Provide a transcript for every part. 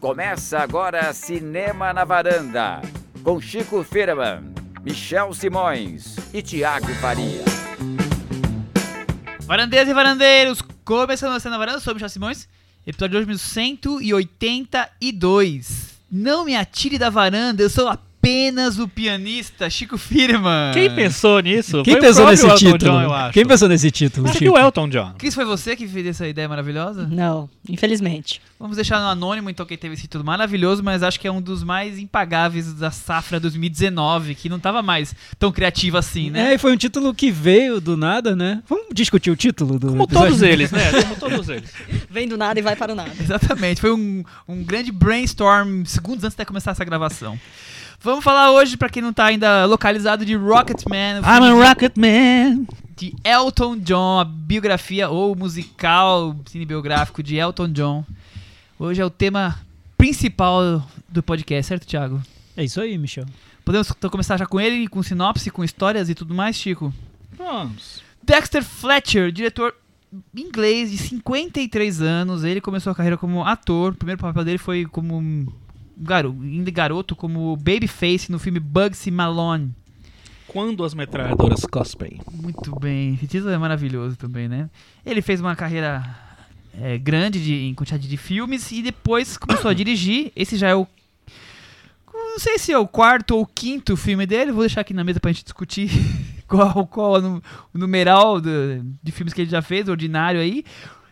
Começa agora Cinema na Varanda, com Chico Firman, Michel Simões e Tiago Faria. Varandeiras e varandeiros, começando a Cinema na Varanda, sou Michel Simões, episódio de hoje 182. Não me atire da varanda, eu sou apenas o pianista Chico Firman. Quem pensou nisso? Quem Foi pensou nesse Elton título? John, eu acho. Quem pensou nesse título? Acho que Chico? o Elton John. Cris, foi você que fez essa ideia maravilhosa? Não, infelizmente. Vamos deixar no anônimo, então, quem teve esse título maravilhoso, mas acho que é um dos mais impagáveis da safra 2019, que não tava mais tão criativo assim, né? É, e foi um título que veio do nada, né? Vamos discutir o título do Como episódio? todos eles, né? Como todos eles. Vem do nada e vai para o nada. Exatamente, foi um, um grande brainstorm segundos antes de começar essa gravação. Vamos falar hoje, pra quem não tá ainda localizado, de Rocketman, I'm a Rocket Man. de Elton John, a biografia ou musical cinebiográfico de Elton John. Hoje é o tema principal do podcast, certo, Thiago? É isso aí, Michel. Podemos então começar já com ele, com sinopse, com histórias e tudo mais, Chico? Vamos. Dexter Fletcher, diretor inglês de 53 anos. Ele começou a carreira como ator. O primeiro papel dele foi como garoto, ainda garoto como Babyface no filme Bugsy Malone. Quando as metralhadoras cospem. Muito bem. Esse título é maravilhoso também, né? Ele fez uma carreira é, grande de, em quantidade de filmes e depois começou a dirigir. Esse já é o. Não sei se é o quarto ou quinto filme dele. Vou deixar aqui na mesa pra gente discutir qual, qual é o nu- o numeral do- de filmes que ele já fez, ordinário aí.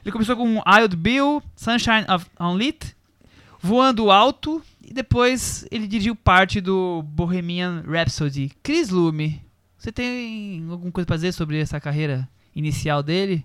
Ele começou com Wild Bill, Sunshine of Unlit, Voando Alto e depois ele dirigiu parte do Bohemian Rhapsody. Chris Lume, você tem alguma coisa pra dizer sobre essa carreira inicial dele?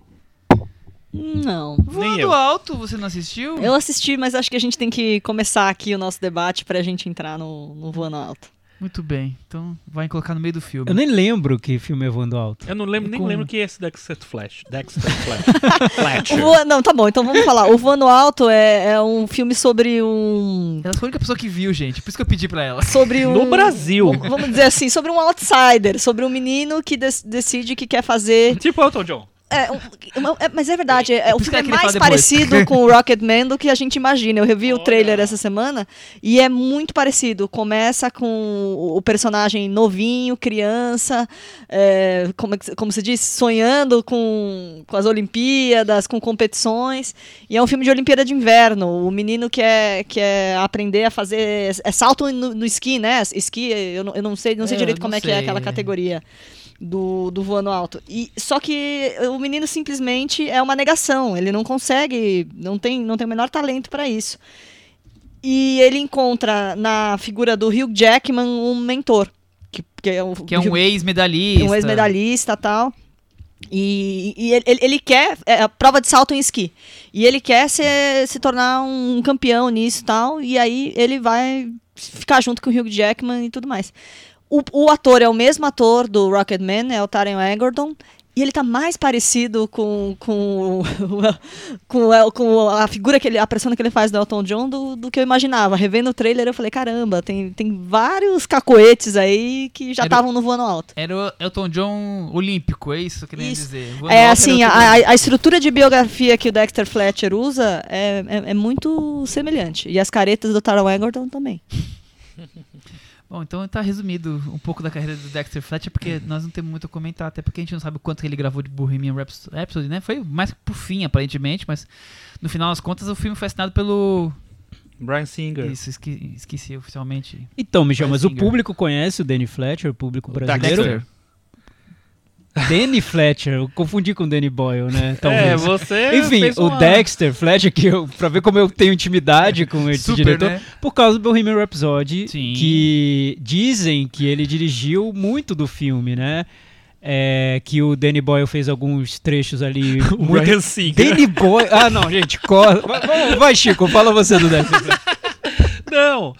Não. Voando eu. Alto, você não assistiu? Eu assisti, mas acho que a gente tem que começar aqui o nosso debate pra gente entrar no, no Voando Alto. Muito bem, então vai colocar no meio do filme. Eu nem lembro que filme é Voando Alto. Eu não lembro, nem Com- lembro que é esse Dexter Flash. Dexter Flash. Fletcher. Voa- Não, tá bom, então vamos falar. O Voando Alto é, é um filme sobre um. Ela foi a única pessoa que viu, gente, por isso que eu pedi pra ela. Sobre um. No Brasil. Vamos dizer assim, sobre um outsider, sobre um menino que dec- decide que quer fazer. Tipo Elton John. É, é, mas é verdade, é, o filme é queria mais parecido com o Rocketman do que a gente imagina. Eu revi o trailer essa semana e é muito parecido. Começa com o personagem novinho, criança, é, como, é como se diz, sonhando com, com as Olimpíadas, com competições. E é um filme de Olimpíada de Inverno. O menino quer, quer aprender a fazer. É salto no, no esqui, né? Esqui, eu não, eu não sei, não sei É, direito como não é que é sei. aquela categoria do, do voando alto. E, só que o menino simplesmente é uma negação. Ele não consegue, não tem, não tem o menor talento para isso. E ele encontra na figura do Hugh Jackman um mentor. Que, que é, o, Que é um ex-medalhista. um ex-medalhista tal. E, e ele, ele- quer é, a prova de salto em esqui. E ele quer se, se tornar um campeão nisso tal. E aí ele vai ficar junto com o Hugh Jackman e tudo mais. O, o ator é o mesmo ator do Rocketman, é o Taron Egerton. E ele tá mais parecido com, com, com, com a figura que ele, a persona que ele faz do Elton John do, do que eu imaginava. Revendo o trailer, eu falei, caramba, tem, tem vários cacoetes aí que já estavam no voando alto. Era o Elton John olímpico, é isso que eu queria Isso. dizer. Voando É assim, a- a estrutura de biografia que o Dexter Fletcher usa é, é, é muito semelhante. E as caretas do Taron Egerton também. Bom, então tá resumido um pouco da carreira do Dexter Fletcher, porque nós não temos muito a comentar, até porque a gente não sabe o quanto que ele gravou de Bohemian Raps- Rhapsody, né? Foi mais pro fim, aparentemente, mas no final das contas o filme foi assinado pelo... Brian Singer. Isso, esque- esqueci oficialmente. Então, Michel, mas o Singer. público conhece o Danny Fletcher, o público brasileiro. Dexter. Danny Fletcher, eu confundi com Danny Boyle, né? É, Talvez. você. Enfim, o uma- Dexter Fletcher, que eu, pra ver como eu tenho intimidade com esse Super, diretor, né? por causa do Bohemian Rhapsody, Sim. que dizem que ele dirigiu muito do filme, né? É, que o Danny Boyle fez alguns trechos ali. O muito... Brian Singer. Danny Boyle. Ah, não, gente, corre. Vai, vai- Chico, fala você do Dexter. Não.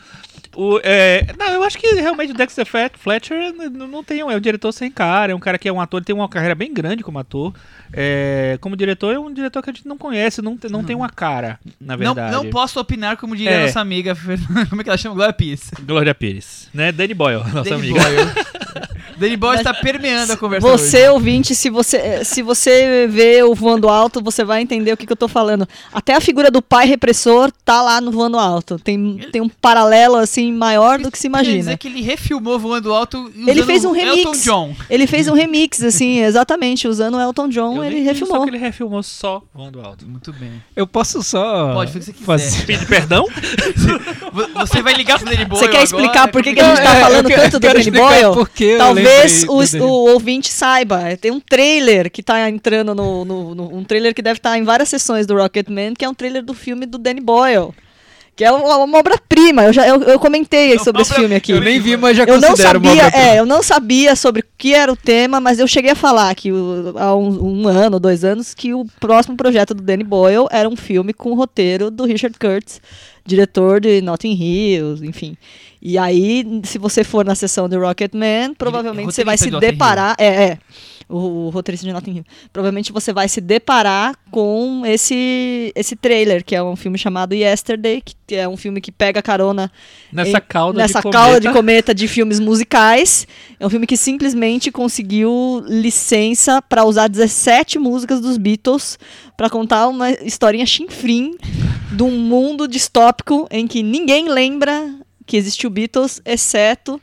O, é, não, eu acho que realmente o Dexter Flet- Fletcher não tem um, é um diretor sem cara, é um cara que é um ator, ele tem uma carreira bem grande como ator. É, como diretor, é um diretor que a gente não conhece, não, não tem uma cara, na Não, verdade. não posso opinar, como diria É. nossa amiga, como é que ela chama? Glória Pires. Glória Pires, né? Danny Boyle, nossa Danny amiga. Boyle. Danny Boy está permeando a conversa Você, hoje. ouvinte, se você, se você vê o voando alto, você vai entender o que, que eu tô falando. Até a figura do pai repressor tá lá no voando alto. Tem, tem um paralelo, assim, maior do que se Quer imagina. dizer que ele refilmou voando alto Ele usando fez um remix. Elton John. Ele fez um remix, assim, exatamente, usando o Elton John, Eu ele refilmou. Só que ele refilmou só voando alto. Muito bem. Eu posso só. Pode, fazer o que você. Pede perdão? Vo- Você vai ligar pro Danny Boy Você quer agora? explicar por que, que a gente tá É, eu falando quero- tanto do Danny explicar Boyle? por que eu Talvez o, o ouvinte saiba. Tem um trailer que tá entrando no, no- no- Um trailer que deve estar em várias sessões do Rocketman, que é um trailer do filme do Danny Boyle. Que é uma, uma obra-prima. Eu, já, eu, eu comentei sobre esse filme aqui. Eu nem vi, mas já Eu não sabia, é, eu não sabia sobre o que era o tema, mas eu cheguei a falar que o- há um, um ano, dois anos, que o próximo projeto do Danny Boyle era um filme com o roteiro do Richard Curtis, diretor de Notting Hill, enfim. E aí, se você for na sessão do Rocketman, provavelmente você vai se deparar. É, é. O, o roteirista de Notting Hill. Provavelmente você vai se deparar com esse, esse trailer, que é um filme chamado Yesterday, que é um filme que pega carona Nessa em- cauda nessa de cauda cometa. de cometa de filmes musicais. É um filme que simplesmente conseguiu licença para usar 17 músicas dos Beatles para contar uma historinha chinfrim de um mundo distópico em que ninguém lembra que existiu Beatles, exceto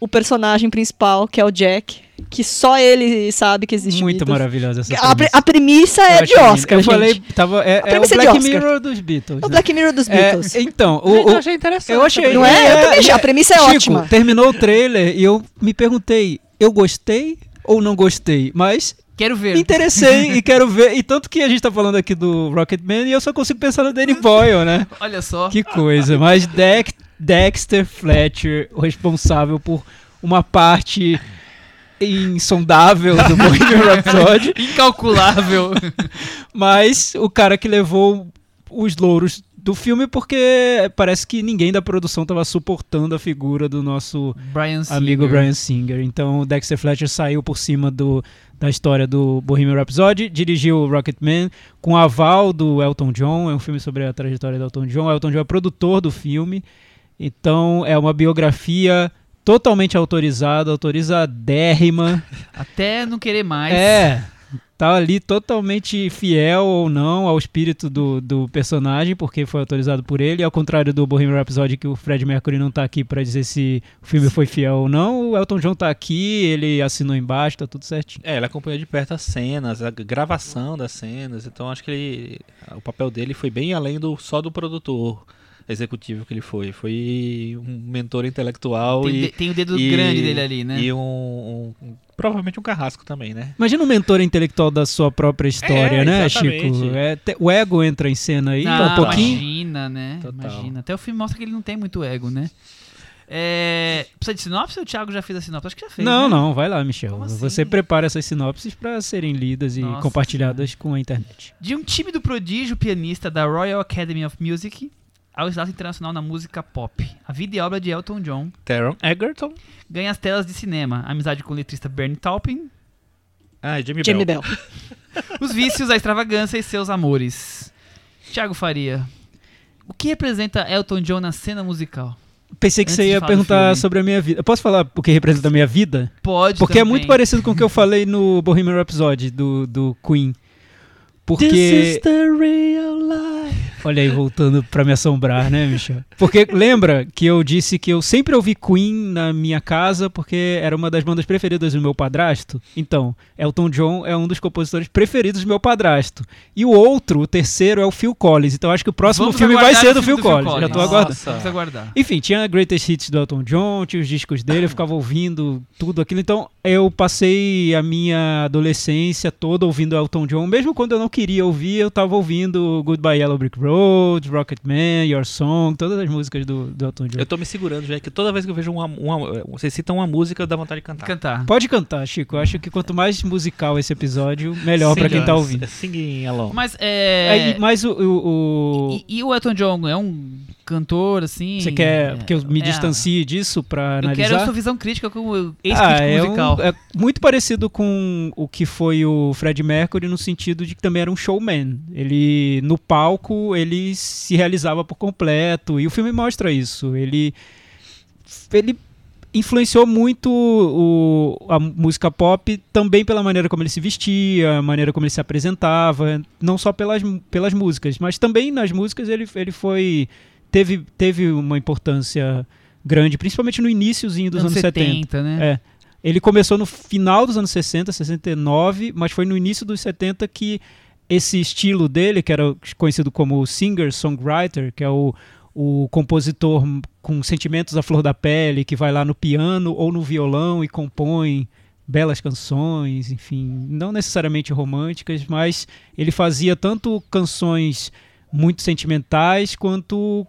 o personagem principal, que é o Jack, que só ele sabe que existe Muito Beatles. maravilhosa essa A, pre- premissa. a premissa é de. Oscar, Eu gente. falei, tava, é, é o premissa é de Black Oscar. Mirror dos Beatles. É o né? Black Mirror dos É, Beatles. então, o, Eu achei interessante. eu achei. Não é? Eu também achei. A premissa é Chico, ótima. terminou o trailer e eu me perguntei, eu gostei ou não gostei? Mas Quero ver. me interessei e quero ver. E tanto que a gente tá falando aqui do Rocketman e eu só consigo pensar no Danny Boyle, né? Olha só. Que coisa. Mas Dex- Dexter Fletcher, o responsável por uma parte insondável do Bohemian Rhapsody, Incalculável. mas o cara que levou os louros do filme porque parece que ninguém da produção tava suportando a figura do nosso Brian amigo Brian Singer. Então o Dexter Fletcher saiu por cima do, da história do Bohemian Rhapsody, dirigiu Rocketman com aval do Elton John, é um filme sobre a trajetória do Elton John. O Elton John é produtor do filme, então é uma biografia totalmente autorizada, autorizadérrima. Até não querer mais. É, tá ali totalmente fiel ou não ao espírito do, do personagem, porque foi autorizado por ele, ao contrário do Bohemian Rhapsody, que o Fred Mercury não tá aqui pra dizer se o filme foi fiel ou não, o Elton John tá aqui, ele assinou embaixo, tá tudo certinho. É, ele acompanhou de perto as cenas, a gravação das cenas, então acho que ele, o papel dele foi bem além do só do produtor executivo que ele foi. Foi um mentor intelectual Tem, e, tem o dedo e- grande dele ali, né? e um, um- provavelmente um carrasco também, né? Imagina um mentor intelectual da sua própria história, É, né, exatamente. Chico? É, te- o ego entra em cena aí, Ah, um pouquinho. Imagina, né? Total. Imagina. Até o filme mostra que ele não tem muito ego, né? É... Precisa de sinopse ou o Thiago já fez a sinopse? Acho que já fez. Não, né? não, vai lá, Michel. Assim? Você prepara essas sinopses pra serem lidas e Nossa compartilhadas com a internet. De um tímido prodígio pianista da Royal Academy of Music ao status internacional na música pop. A vida e obra de Elton John Taron Egerton. ganha as telas de cinema. Amizade com o letrista Bernie Taupin. Ah, Jamie, Jamie Bell. Bell. Os vícios, a extravagância e seus amores. Thiago Faria. O que representa Elton John na cena musical? Pensei que Antes você ia perguntar sobre a minha vida. Eu posso falar o que representa a minha vida? Pode Porque é também. muito parecido com o que eu falei no Bohemian Rhapsody do, do Queen. Porque. This is the real life. Olha aí, voltando pra me assombrar, né, Michel? Porque lembra que eu disse que eu sempre ouvi Queen na minha casa porque era uma das bandas preferidas do meu padrasto? Então, Elton John é um dos compositores preferidos do meu padrasto. E o outro, o terceiro, é o Phil Collins. Então acho que o próximo Vamos filme vai ser do filme Phil Collins. Já tô aguardando. Vamos aguardar. Enfim, tinha Greatest Hits do Elton John, tinha os discos dele, eu ficava ouvindo tudo aquilo. Então, eu passei a minha adolescência toda ouvindo Elton John. Mesmo quando eu não queria ouvir, eu tava ouvindo Goodbye Yellow Brick Road, Rocketman, Your Song, todas as músicas do, do Elton John. Eu tô me segurando, já que toda vez que eu vejo uma, uma você cita uma música, dá vontade de cantar. Cantar. Pode cantar, Chico. Eu acho que quanto mais musical esse episódio, melhor pra quem tá ouvindo. Singing along. Mas é. Aí, mas o, o- o- E, e o Elton John é um cantor, assim. Você quer é- que eu me é- distancie disso pra Eu analisar? quero a sua visão crítica como ex-crítico Ah, é, um- musical. é muito parecido com o que foi o Fred Mercury no sentido de que também era um showman. Ele no palco ele se realizava por completo e o filme mostra isso. Ele ele influenciou muito o, a música pop também pela maneira como ele se vestia, a maneira como ele se apresentava, não só pelas, pelas músicas, mas também nas músicas ele, ele foi teve, teve uma importância grande, principalmente no iníciozinho dos anos, anos 70. 70 né? É. Ele começou no final dos anos 60, 69, mas foi no início dos 70 que esse estilo dele, que era conhecido como singer-songwriter, que é o, o compositor com sentimentos à flor da pele, que vai lá no piano ou no violão e compõe belas canções, enfim, não necessariamente românticas, mas ele fazia tanto canções muito sentimentais quanto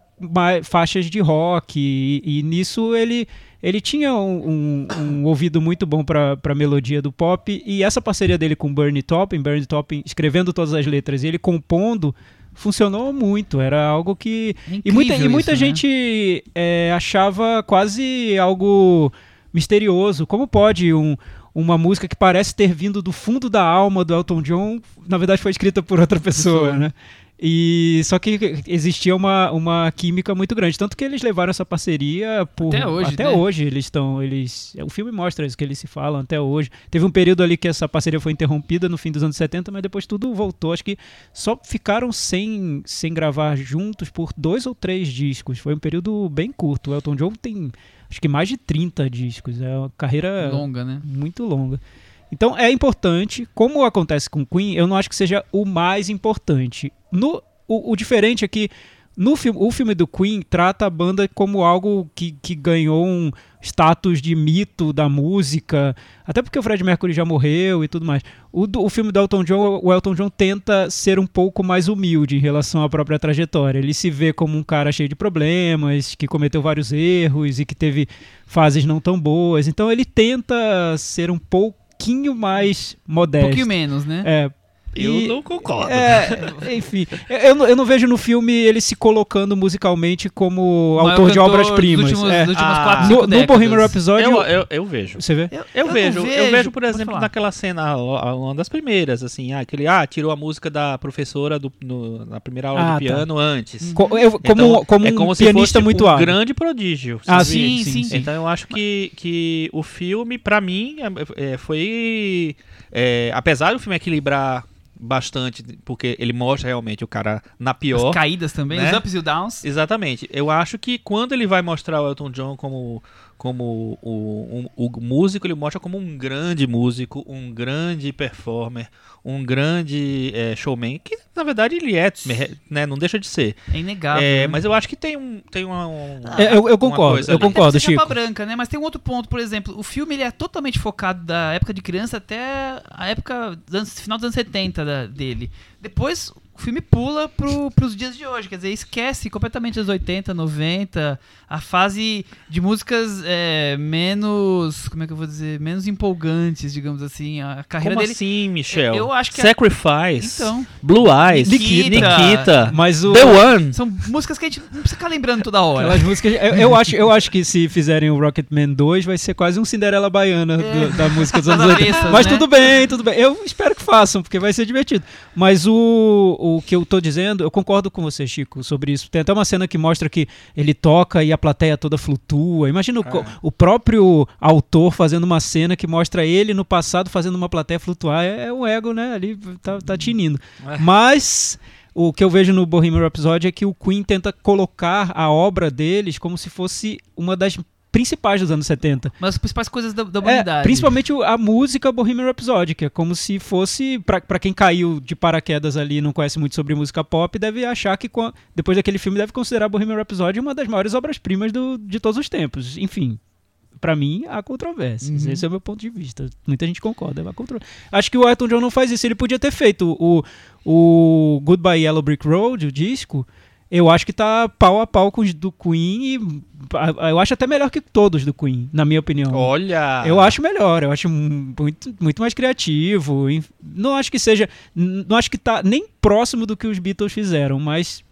faixas de rock e, e nisso ele ele tinha um, um, um ouvido muito bom para a melodia do pop e essa parceria dele com Bernie Taupin, Bernie Taupin escrevendo todas as letras e ele compondo funcionou muito era algo que É e muita, e muita isso, né? gente é, achava quase algo misterioso como pode um uma música que parece ter vindo do fundo da alma do Elton John, na verdade foi escrita por outra pessoa, Pessoa. né? E só que existia uma, uma química muito grande, tanto que eles levaram essa parceria por Até hoje, até né? hoje eles estão, eles, o filme mostra isso que eles se falam até hoje. Teve um período ali que essa parceria foi interrompida no fim dos anos 70, mas depois tudo voltou. Acho que só ficaram sem sem gravar juntos por dois ou três discos. Foi um período bem curto. O Elton John tem acho que mais de 30 discos. É uma carreira Longa, né? muito longa. Então é importante, como acontece com Queen, eu não acho que seja o mais importante. No, o, o diferente é que no filme, o filme do Queen trata a banda como algo que, que ganhou um status de mito da música, até porque o Fred Mercury já morreu e tudo mais. O, do- o filme do Elton John, o Elton John tenta ser um pouco mais humilde em relação à própria trajetória. Ele se vê como um cara cheio de problemas, que cometeu vários erros e que teve fases não tão boas. Então ele tenta ser um pouquinho mais Um modesto. pouquinho menos, né? É, Eu e- não concordo. é, enfim, eu, eu não- vejo no filme ele se colocando musicalmente como autor de obras-primas. É. Ah. No, no. Bohemian Rhapsody, Eu, eu, eu vejo. você vê? Eu, Eu, não vejo, eu vejo, por exemplo, naquela cena, uma das primeiras, assim, ah, aquele, ah, tirou a música da professora do, no- na primeira aula Ah, de tá. piano antes. Co- eu- como Então, como é um como pianista fosse muito um hábil. grande prodígio. Ah, sim, sim, sim, sim. Então eu acho que, que o filme, pra mim, é, é, foi. é, apesar do filme equilibrar bastante, porque ele mostra realmente o cara na pior. As caídas também, né? os ups e os downs. Exatamente. Eu acho que quando ele vai mostrar o Elton John como, como o, um- o músico, ele mostra como um grande músico, um grande performer, um grande é, showman, que na verdade ele é, né, não deixa de ser. É inegável. É, né? mas eu acho que tem um. Tem uma, um- É, eu, eu uma concordo, coisa eu ali. concordo, é Chico. chapa branca, né? Mas tem um outro ponto, por exemplo, o filme ele é totalmente focado da época de criança até a época dos anos- final dos anos 70 da- dele. Depois o filme pula pro, pros dias de hoje, quer dizer, esquece completamente os 80, 90, a fase de músicas é, menos, como é que eu vou dizer, menos empolgantes, digamos assim, a carreira Como dele. assim, Michel? Eu acho que a- Sacrifice. Então, Blue Eyes. Nikita. Nikita. Mas o The One. são músicas que a gente não precisa ficar lembrando toda hora. Aquelas músicas. Eu, eu acho, eu acho que se fizerem o Rocketman 2, vai ser quase um Cinderela Baiana do- da música dos anos 80. avessas, Mas né? tudo bem, tudo bem. Eu espero que façam, porque vai ser divertido. Mas o, o que eu tô dizendo, eu concordo com você, Chico, sobre isso. Tem até uma cena que mostra que ele toca e a plateia toda flutua. Imagina o, co- o próprio autor fazendo uma cena que mostra ele no passado fazendo uma plateia flutuar. É, é o ego, né? Ali tá, tá tinindo. É. Mas o que eu vejo no Bohemian Rhapsody é que o Queen tenta colocar a obra deles como se fosse uma das principais dos anos 70. Mas as principais coisas da, da É, humanidade. principalmente o- a música Bohemian Rhapsody, que é como se fosse, pra quem caiu de paraquedas ali e não conhece muito sobre música pop, deve achar que depois daquele filme deve considerar Bohemian Rhapsody uma das maiores obras-primas de todos os tempos. Enfim, pra mim há controvérsias. Uhum. Esse é o meu ponto de vista. Muita gente concorda, há contro... Acho que o Elton John não faz isso. Ele podia ter feito o, o Goodbye Yellow Brick Road, o disco. Eu acho que tá pau a pau com os do Queen e a- eu acho até melhor que todos do Queen, na minha opinião. Olha. Eu acho melhor, eu acho muito, muito mais criativo. Não acho que seja. Não acho que tá nem próximo do que os Beatles fizeram, mas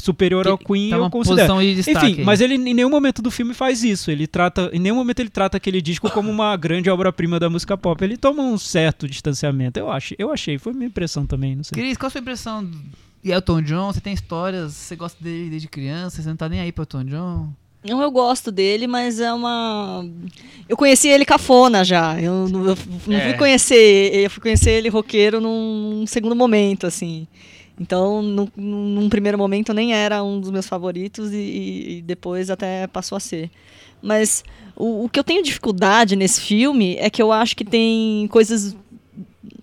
superior ao Queen tá eu uma considero. posição de destaque. Enfim, aí. mas ele em nenhum momento do filme faz isso. Ele trata. Em nenhum momento ele trata aquele disco como uma grande obra-prima da música pop. Ele toma um certo distanciamento. Eu acho, eu achei, foi minha impressão também, não sei. Cris, qual a sua impressão de Elton John? Você tem histórias, você gosta dele desde criança, você não tá nem aí pro Elton John? Não, eu gosto dele, mas é uma. Eu conheci ele cafona já. Eu, não- eu não É. fui conhecer. Eu fui conhecer ele roqueiro num segundo momento, assim. Então, num, num primeiro momento nem era um dos meus favoritos e, e depois até passou a ser. Mas o, o que eu tenho dificuldade nesse filme é que eu acho que tem coisas.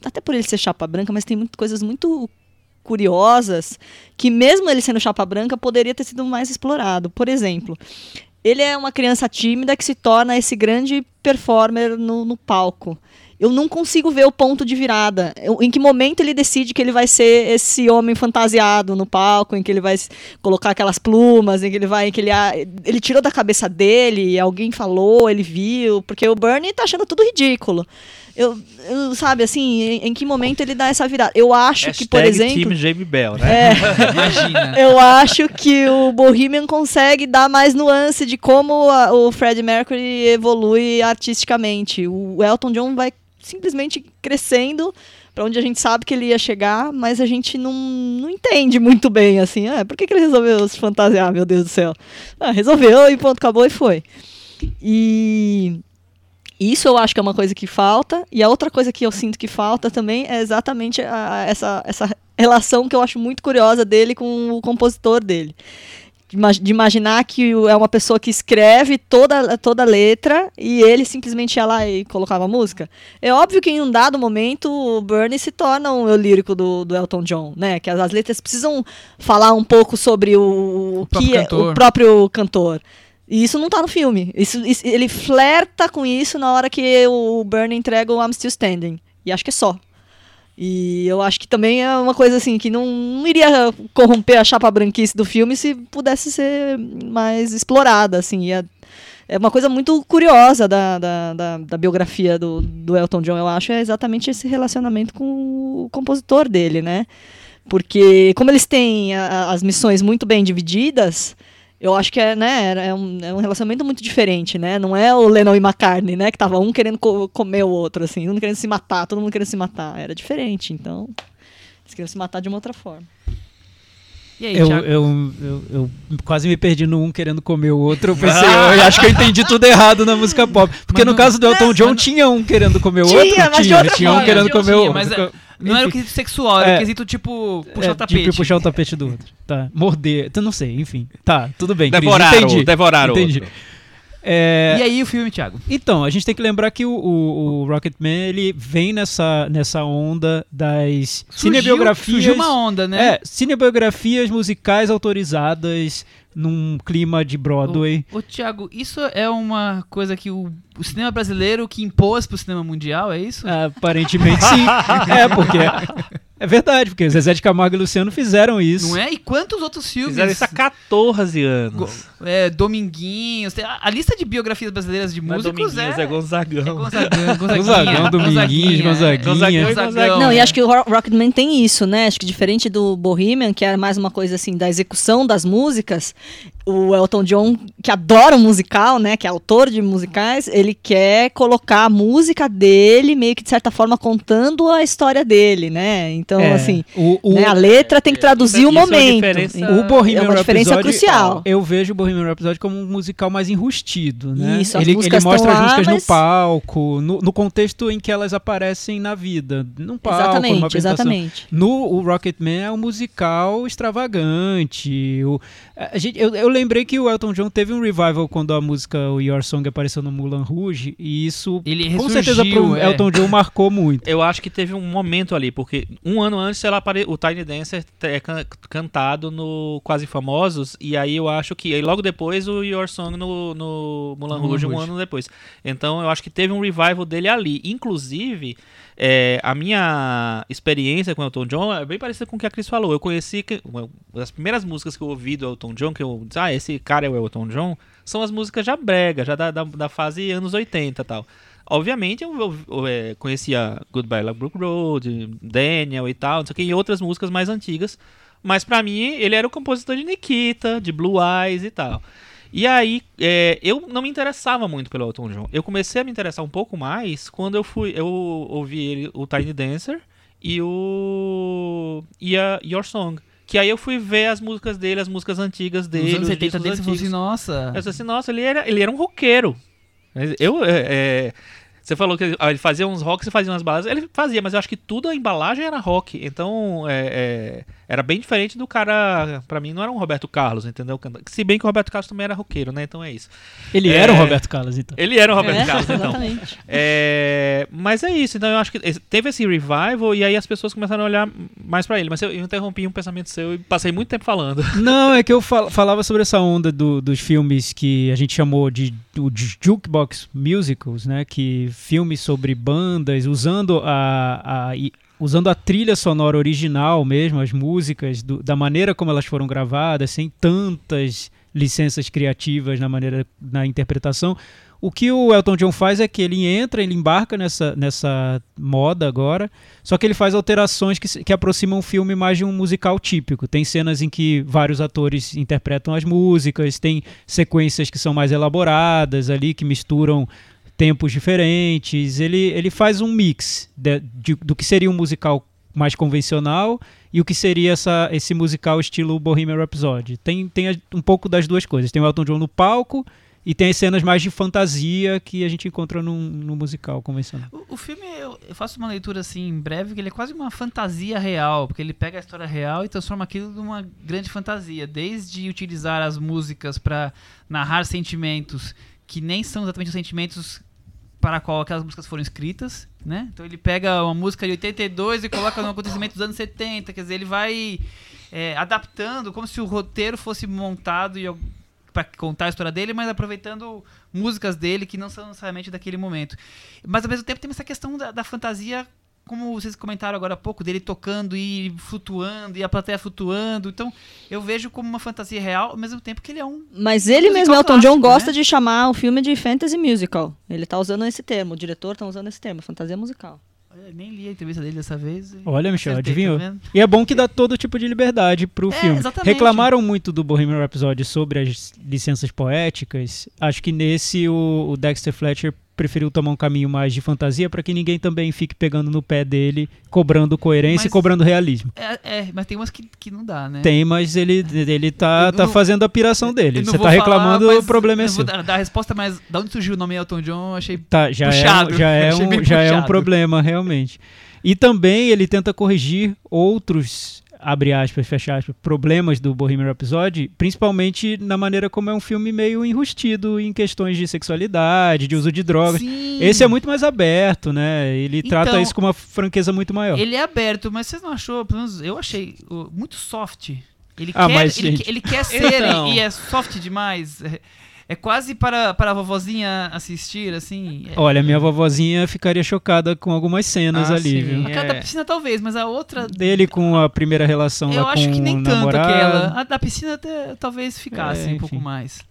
Até por ele ser chapa branca, mas tem muito, coisas muito curiosas que, mesmo ele sendo chapa branca, poderia ter sido mais explorado. Por exemplo, ele é uma criança tímida que se torna esse grande performer no, no palco. Eu não consigo ver o ponto de virada. Eu- em que momento ele decide que ele vai ser esse homem fantasiado no palco, em que ele vai colocar aquelas plumas, em que ele vai, em que ele, ele tirou da cabeça dele, alguém falou, ele viu, porque o Bernie tá achando tudo ridículo. Eu, eu- sabe, assim, em, em que momento ele dá essa virada? Eu acho que, por Hashtag exemplo, Team Jamie Bell, né? é, Imagina. eu acho que o Bohemian consegue dar mais nuance de como a- o Fred Mercury evolui artisticamente. O Elton John vai simplesmente crescendo para onde a gente sabe que ele ia chegar, mas a gente não, não entende muito bem, assim, ah, por que, que ele resolveu se fantasiar, meu Deus do céu? Ah, resolveu e ponto, acabou e foi. E isso eu acho que é uma coisa que falta. E a outra coisa que eu sinto que falta também é exatamente a- essa, essa relação que eu acho muito curiosa dele com o compositor dele. De ima- de imaginar que é uma pessoa que escreve toda, toda a letra e ele simplesmente ia lá e colocava a música. É óbvio que em um dado momento o Bernie se torna um eu lírico do, do Elton John, né? Que as, as letras precisam falar um pouco sobre o, O próprio que é- o próprio cantor. E isso não tá no filme. Isso, isso- ele flerta com isso na hora que o Bernie entrega o I'm Still Standing. E acho que é só. E eu acho que também é uma coisa assim que não, não iria corromper a chapa branquice do filme se pudesse ser mais explorada, assim. Ia- é uma coisa muito curiosa da, da, da, da biografia do, do Elton John, eu acho, é exatamente esse relacionamento com o compositor dele, né? Porque como eles têm a- as missões muito bem divididas, eu acho que é, né, é um, é um relacionamento muito diferente, né? Não é o Lennon e McCartney, né? Que tava um querendo co- comer o outro, assim, um querendo se matar, todo mundo querendo se matar. Era diferente, então. Eles queriam se matar de uma outra forma. E aí, Eu, eu, eu, eu quase me perdi no um querendo comer o outro. Eu pensei, eu acho que eu entendi tudo errado na música pop. Porque Mas no não- caso do Elton John tinha um querendo comer o Tinha, outro. mas de tinha, outra tinha um querendo Tinha, comer o tinha, outro. mas Não era o quesito sexual, era É. o quesito tipo puxar É, o tapete. Tipo, puxar o tapete do outro. Tá. Morder. Eu não sei, enfim. Tá, tudo bem. Cris, Devoraram, entendi. devoraram Entendi. É, E aí o filme, Thiago? Então, a gente tem que lembrar que o, o, o Rocketman, ele vem nessa, nessa onda das cinebiografias... Surgiu uma onda, né? É, cinebiografias musicais autorizadas num clima de Broadway. Ô, Thiago, isso é uma coisa que o, o cinema brasileiro que impôs pro cinema mundial, é isso? Aparentemente sim. é, porque... É verdade, porque Zezé de Camargo e Luciano fizeram isso. Não é? E quantos outros filmes? Fizeram isso há 14 anos. É, Dominguinhos. A, lista de biografias brasileiras de Não é músicos Dominguinhos, é... é Gonzagão. é Gonzagão, Gonzagão, Dominguinhos, Gonzaguinha. Gonzaguinha. Gonzagão. Não, e acho que o Ro- Rocketman tem isso, né? Acho que diferente do Bohemian, que era mais uma coisa assim da execução das músicas, o Elton John, que adora o musical, né? Que é autor de musicais, ele quer colocar a música dele meio que de certa forma contando a história dele, né? Então, É, assim, o, o, né, a letra tem que traduzir o isso é momento. diferença- Então, O Bohemian é uma diferença Rhapsody, crucial. Eu vejo o Bohemian Rhapsody como um musical mais enrustido, né? Isso, as ele, ele mostra as lá, músicas no mas- palco, no, no contexto em que elas aparecem na vida, num palco, numa Exatamente, apresentação. exatamente. No o Rocketman é um musical extravagante. O, a gente, eu, eu lembrei que o Elton John teve um revival quando a música o Your Song apareceu no Moulin Rouge e isso Ele com ressurgiu, certeza pro é. Elton John marcou muito. Eu acho que teve um momento ali, porque um ano antes ela apare... o Tiny Dancer é can- cantado no Quase Famosos, e aí eu acho que aí logo depois o Your Song no, no Moulin Rouge, um ano depois. Então eu acho que teve um revival dele ali. Inclusive, é, a minha experiência com o Elton John é bem parecida com o que a Cris falou. Eu conheci, que- das primeiras músicas que eu ouvi do Elton John, que eu disse, ah, esse cara é o Elton John, são as músicas já brega, já da, da, da fase anos 80 e tal. Obviamente eu, eu- eu, é, conhecia Goodbye Love Brook Road, Daniel e tal, não sei o que, e outras músicas mais antigas. Mas pra mim ele era o compositor de Nikita, de Blue Eyes e tal. E aí é, eu não me interessava muito pelo Elton John. Eu comecei a me interessar um pouco mais quando eu fui, eu ouvi ele, o Tiny Dancer e o e a Your Song, Que aí eu fui ver as músicas dele, as músicas antigas dele. Nos anos os 70 discos dele, você falou assim, nossa. Eu disse assim, nossa, ele era, ele era um roqueiro. Eu, é, é, você falou que ele ah, ele fazia uns rocks e fazia umas baladas. Ele fazia, mas eu acho que tudo a embalagem era rock. Então, é, é, era bem diferente do cara. Pra mim, não era um Roberto Carlos, entendeu? Se bem que o Roberto Carlos também era roqueiro, né? Então é isso. Ele É. era o Roberto Carlos, então. Ele era o Roberto É, Carlos, então. Exatamente. É, mas é isso, então eu acho que teve esse revival e aí as pessoas começaram a olhar mais pra ele. Mas eu, eu interrompi um pensamento seu e passei muito tempo falando. Não, é que eu fal- falava sobre essa onda do- dos filmes que a gente chamou de, do- de jukebox musicals, né? Que filmes sobre bandas usando a, a- usando a trilha sonora original mesmo, as músicas do- da maneira como elas foram gravadas, sem tantas licenças criativas na maneira na interpretação. O que o Elton John faz é que ele entra, ele embarca nessa, nessa moda agora, só que ele faz alterações que, que aproximam o filme mais de um musical típico. Tem cenas em que vários atores interpretam as músicas, tem sequências que são mais elaboradas ali, que misturam tempos diferentes. Ele, ele faz um mix de- de- do que seria um musical mais convencional e o que seria essa, esse musical estilo Bohemian Rhapsody. Tem, tem um pouco das duas coisas. Tem o Elton John no palco e tem as cenas mais de fantasia que a gente encontra num, num musical convencional. O, o filme, eu, eu faço uma leitura assim, breve, que ele é quase uma fantasia real, porque ele pega a história real e transforma aquilo numa grande fantasia. Desde utilizar as músicas para narrar sentimentos que nem são exatamente os sentimentos para a qual aquelas músicas foram escritas, né? Então ele pega uma música de 82 e coloca no acontecimento dos anos 70, quer dizer, ele vai é, adaptando como se o roteiro fosse montado para contar a história dele, mas aproveitando músicas dele que não são necessariamente daquele momento. Mas ao mesmo tempo tem essa questão da, da fantasia, como vocês comentaram agora há pouco, dele tocando e flutuando, e a plateia flutuando. Então eu vejo como uma fantasia real, ao mesmo tempo que ele é um. Mas ele mesmo, Elton clássico, John, gosta né? de chamar o filme de fantasy musical. Ele tá usando esse termo, o diretor tá usando esse termo, fantasia musical. Olha, nem li a entrevista dele dessa vez. Olha, Michel, acertei, adivinhou? tá? E é bom que dá todo tipo de liberdade pro É, filme. exatamente. Reclamaram muito do Bohemian Rhapsody sobre as licenças poéticas. Acho que nesse o, o Dexter Fletcher preferiu tomar um caminho mais de fantasia para que ninguém também fique pegando no pé dele, cobrando coerência e Mas- cobrando realismo. É, é, mas tem umas que, que não dá, né? Tem, mas ele, ele tá, tá não- fazendo a piração dele. Você tá falar, reclamando, mas o problema é vou seu. dar, a resposta, mas da onde surgiu o nome Elton John, achei. Tá, já Puxado. é, já é, um, já é um puxado. problema, realmente. E também ele tenta corrigir outros, abre aspas, fecha aspas, problemas do Bohemian Rhapsody, principalmente na maneira como é um filme meio enrustido em questões de sexualidade, de uso de drogas. Sim. Esse é muito mais aberto, né? Ele trata Então, isso com uma franqueza muito maior. Ele é aberto, mas você não achou? Pelo menos eu achei muito soft. Ele Ah, quer, mas, ele, ele quer ser Então. e é soft demais. É, é quase para, para a vovozinha assistir, assim. É, Olha, minha vovozinha ficaria chocada com algumas cenas Ah, ali, sim. viu? Aquela da é. piscina talvez, mas a outra. Dele com a primeira relação eu acho que nem tanto namorado. aquela. A da piscina até, talvez ficasse É, um pouco mais.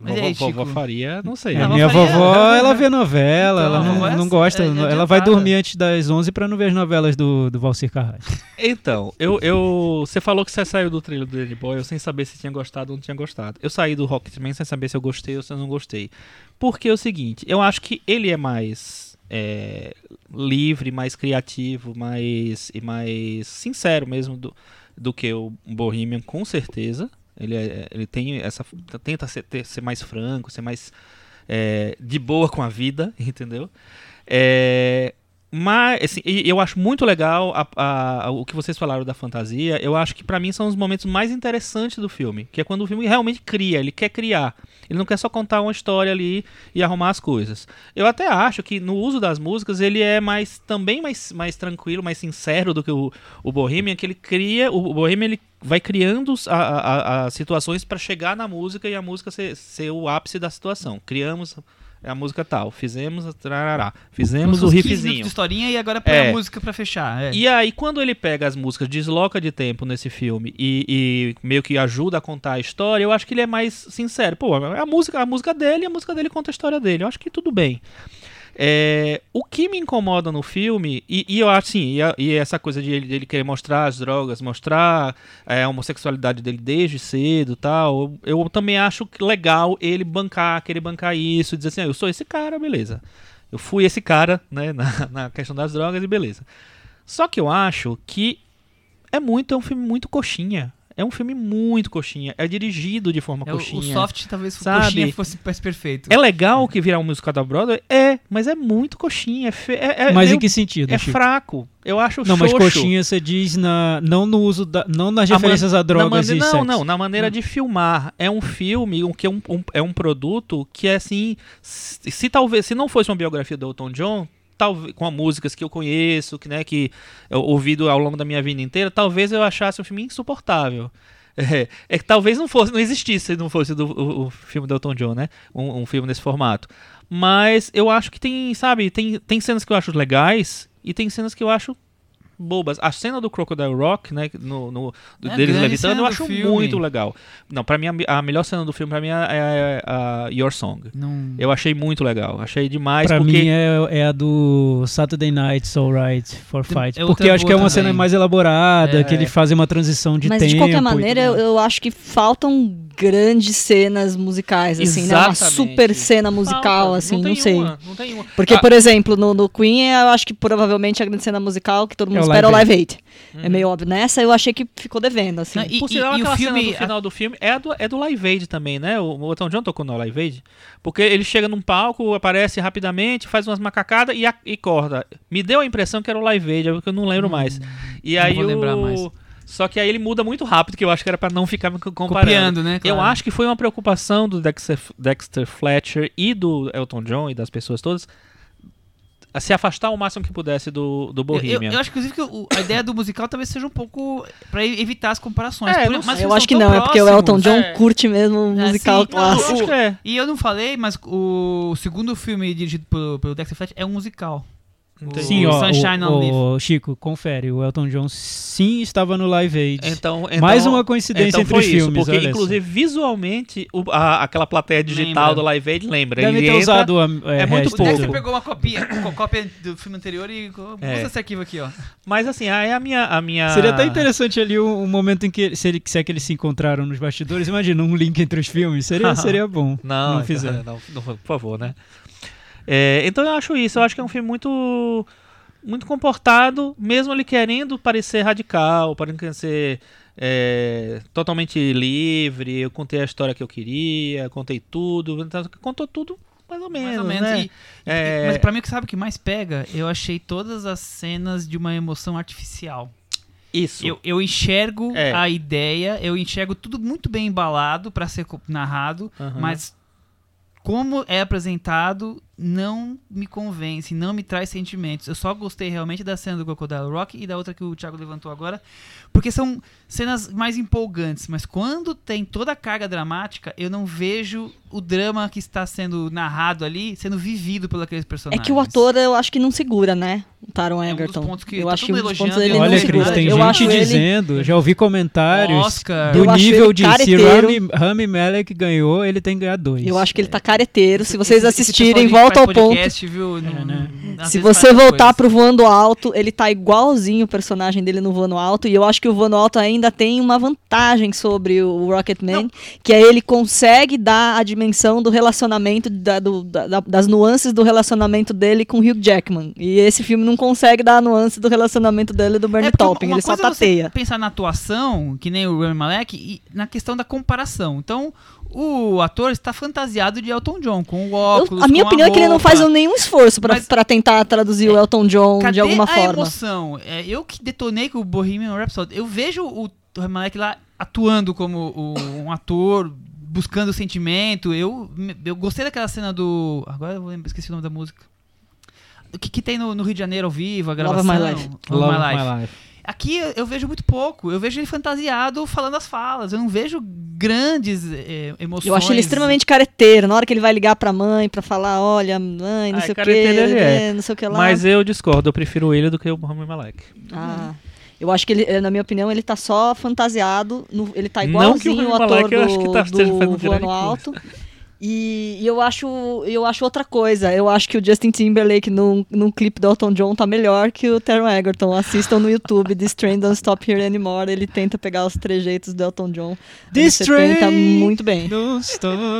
Mas Vovó, aí, vovó Chico? Faria, não sei. A A minha vovó Faria- vovó, ela vê novela, Então, ela não, vovó é não assim, gosta, é ela vai dormir antes das 11 pra não ver as novelas do, do Valcir Carrasco. Então, eu, eu. Você falou que você saiu do trailer do Danny Boyle sem saber se tinha gostado ou não tinha gostado. Eu saí do Rocketman sem saber se eu gostei ou se eu não gostei. Porque é o seguinte, eu acho que ele é mais é, livre, mais criativo, mais. e mais sincero mesmo do, do que o Bohemian, com certeza. Ele, é- ele tem essa. tenta ser, ter- ser mais franco, ser mais é, de boa com a vida, entendeu? É, mas, assim, eu acho muito legal a- a- a- o que vocês falaram da fantasia. Eu acho que pra mim são os momentos mais interessantes do filme. Que é quando o filme realmente cria, ele quer criar. Ele não quer só contar uma história ali e arrumar as coisas. Eu até acho que no uso das músicas ele é mais também mais, mais tranquilo, mais sincero do que o, o Bohemian, que ele cria. O, o Bohemian ele vai criando as situações pra chegar na música e a música ser, ser o ápice da situação. Criamos a música tal, fizemos a trarará, fizemos o 15 minutos riffzinho. de historinha e agora põe É. a música pra fechar. é. E aí, quando ele pega as músicas, desloca de tempo nesse filme e, e meio que ajuda a contar a história, eu acho que ele é mais sincero. Pô, a música, a música dele, a música dele conta a história dele. Eu acho que tudo bem. É, o que me incomoda no filme, e, e eu acho assim, e, a- e essa coisa de ele, dele querer mostrar as drogas, mostrar é, a homossexualidade dele desde cedo tal, eu, eu também acho legal ele bancar, querer bancar isso, dizer assim, ah, eu sou esse cara, beleza. Eu fui esse cara, né, na, na questão das drogas e beleza. Só que eu acho que é muito, é um filme muito coxinha. É um filme muito coxinha. É dirigido de forma É, coxinha. o soft talvez Sabe? coxinha fosse mais perfeito. É legal que virar um musical da Broadway? É, mas é muito coxinha. É, fe- é, é Mas meio- em que sentido, é Chico? fraco. Eu acho Não, mas xoxo. coxinha você diz na, não no uso da, não nas A man- referências a na drogas mane- e Não, sexo. não, na maneira de filmar. É um filme um, que é um, um- é um produto que é assim. Se, se talvez, se não fosse uma biografia do Elton John, talvez com as músicas que eu conheço, que, né, que eu ouvido ao longo da minha vida inteira, talvez eu achasse um filme insuportável. É, é que talvez não fosse, não existisse se não fosse do, o, o filme do Elton John, né? Um, um filme nesse formato. Mas eu acho que tem, sabe, tem, tem cenas que eu acho legais e tem cenas que eu acho bobas. A cena do Crocodile Rock, né, no, no do- É a deles levitando, cena eu acho muito legal. Não, pra mim a, a melhor cena do filme pra mim é, é a Your Song. Não... Eu achei muito legal, achei demais Pra porque mim é, é a do Saturday Night's Alright for Fight. é porque eu acho que é uma cena também. mais elaborada, É. que eles fazem uma transição de Mas tempo. de qualquer maneira, eu, eu acho que faltam grandes cenas musicais, assim, né? Uma Exatamente. super cena musical, Falta, assim, não, tem sei. uma, não tem uma. Porque, Ah, por exemplo, no, no Queen, eu acho que provavelmente a grande cena musical que todo mundo É espera é o Live Aid. Uhum. É meio óbvio. Nessa eu achei que ficou devendo, assim. Não, e- Por sinal, aquela o filme- cena do final do filme é do, é do Live Aid também, né? O, o Elton John tocou no Live Aid. Porque ele chega num palco, aparece rapidamente, faz umas macacadas e, a- e corta. Me deu a impressão que era o Live Aid, é porque eu não lembro mais. E não aí vou lembrar o... mais. Só que aí ele muda muito rápido, que eu acho que era pra não ficar comparando. Copiando, né? Eu claro. acho que foi uma preocupação do Dexter, Dexter Fletcher e do Elton John e das pessoas todas a se afastar o máximo que pudesse do, do Eu, eu, Bohemian. eu acho, inclusive, que o- a ideia do musical talvez seja um pouco pra e- evitar as comparações. É, não mas eu acho que não, é porque o Elton próximos. John É. curte mesmo o É, musical sim. Não, clássico. acho que é. E eu não falei, mas o segundo filme dirigido pelo, pelo Dexter Fletcher é um musical. Entendi. Sim, o ó, Sunshine on Leaf. o, o Chico, confere, o Elton John sim estava no Live Aid. Então, então, Mais uma coincidência então entre foi os isso, filmes, porque inclusive visualmente o- a- aquela plateia digital Lembra. do Live Aid lembra. Deve ele ter entra, usado a, é muito O pouco. Dexter pegou uma copia, co- cópia do filme anterior e co- usa É. esse arquivo aqui, ó. Mas assim, aí a minha a minha Seria até interessante ali um, um momento em que se, ele, se é que eles se encontraram nos bastidores, imagina um link entre os filmes, seria, seria bom. Não, não fizeram. não, não, por favor, né? É, então eu acho isso, eu acho que é um filme muito muito comportado, mesmo ele querendo parecer radical, parecendo ser é, totalmente livre. Eu contei a história que eu queria, contei tudo, então, contou tudo mais ou menos, Mais ou menos. né? E- e- É. Mas pra mim, o que sabe o que mais pega? Eu achei todas as cenas de uma emoção artificial. Isso. Eu, eu enxergo É. a ideia, eu enxergo tudo muito bem embalado pra ser narrado, Aham. mas como é apresentado não me convence, não me traz sentimentos. Eu só gostei realmente da cena do Crocodile Rock e da outra que o Thiago levantou agora, porque são cenas mais empolgantes, mas quando tem toda a carga dramática, eu não vejo o drama que está sendo narrado ali sendo vivido por aqueles É personagens. que o ator, eu acho que não segura, né? O Taron É um Egerton. que eu tá acho que um dos pontos e ele eu não Olha, sei, segura. Cris, tem eu gente acho ele... dizendo, já ouvi comentários, Oscar. do Eu nível de se. Rami, Rami Malek ganhou, ele tem que ganhar dois. Eu acho que ele tá careteiro. Se vocês assistirem, pessoal volta ao faz ponto. podcast, viu, não- né? Se você voltar coisas. pro Voando Alto, ele tá igualzinho o personagem dele no Voando Alto. E eu acho que o Voando Alto ainda tem uma vantagem sobre o Rocketman, que é ele consegue dar a dimensão do relacionamento, da- do- da- da- das nuances do relacionamento dele com o Hugh Jackman. E esse filme não consegue dar a nuance do relacionamento dele e do Bernie É, Taupin, ele só coisa é você tateia. pensar na atuação, que nem o Rami Malek, e na questão da comparação. Então, o ator está fantasiado de Elton John, com o Eu- óculos, a minha com opinião é que ele não faz nenhum esforço pra tentar traduzir o Elton John Cadê de alguma a forma. emoção? É, eu que detonei com o Bohemian Rhapsody. Eu vejo o Malek lá atuando como o- um ator, buscando sentimento. Eu, eu gostei daquela cena do... Agora eu vou lembrar, esqueci o nome da música. O que, que tem no, no Rio de Janeiro ao vivo, a Love gravação? of My Life. Love My Love Life. My Life. Aqui eu vejo muito pouco. Eu vejo ele fantasiado falando as falas. Eu não vejo grandes eh, emoções. Eu acho ele extremamente careteiro. Na hora que ele vai ligar pra mãe pra falar, olha, mãe, não Ah, sei o que, careteiro ele é. não sei o que lá. Mas eu discordo, eu prefiro ele do que o Rami Malek. Ah, eu acho que ele, eh, na minha opinião, ele tá só fantasiado. no- ele tá Não que o igualzinho ator Malek eu acho que tá- do, esteja fazendo do grande Voando coisa. E, e eu acho eu acho outra coisa. Eu acho que o Justin Timberlake num, num clipe do Elton John tá melhor que o Taron Egerton. Assistam no YouTube This Train Don't Stop Here Anymore. Ele tenta pegar os trejeitos do Elton John. This Anos 70, train muito bem.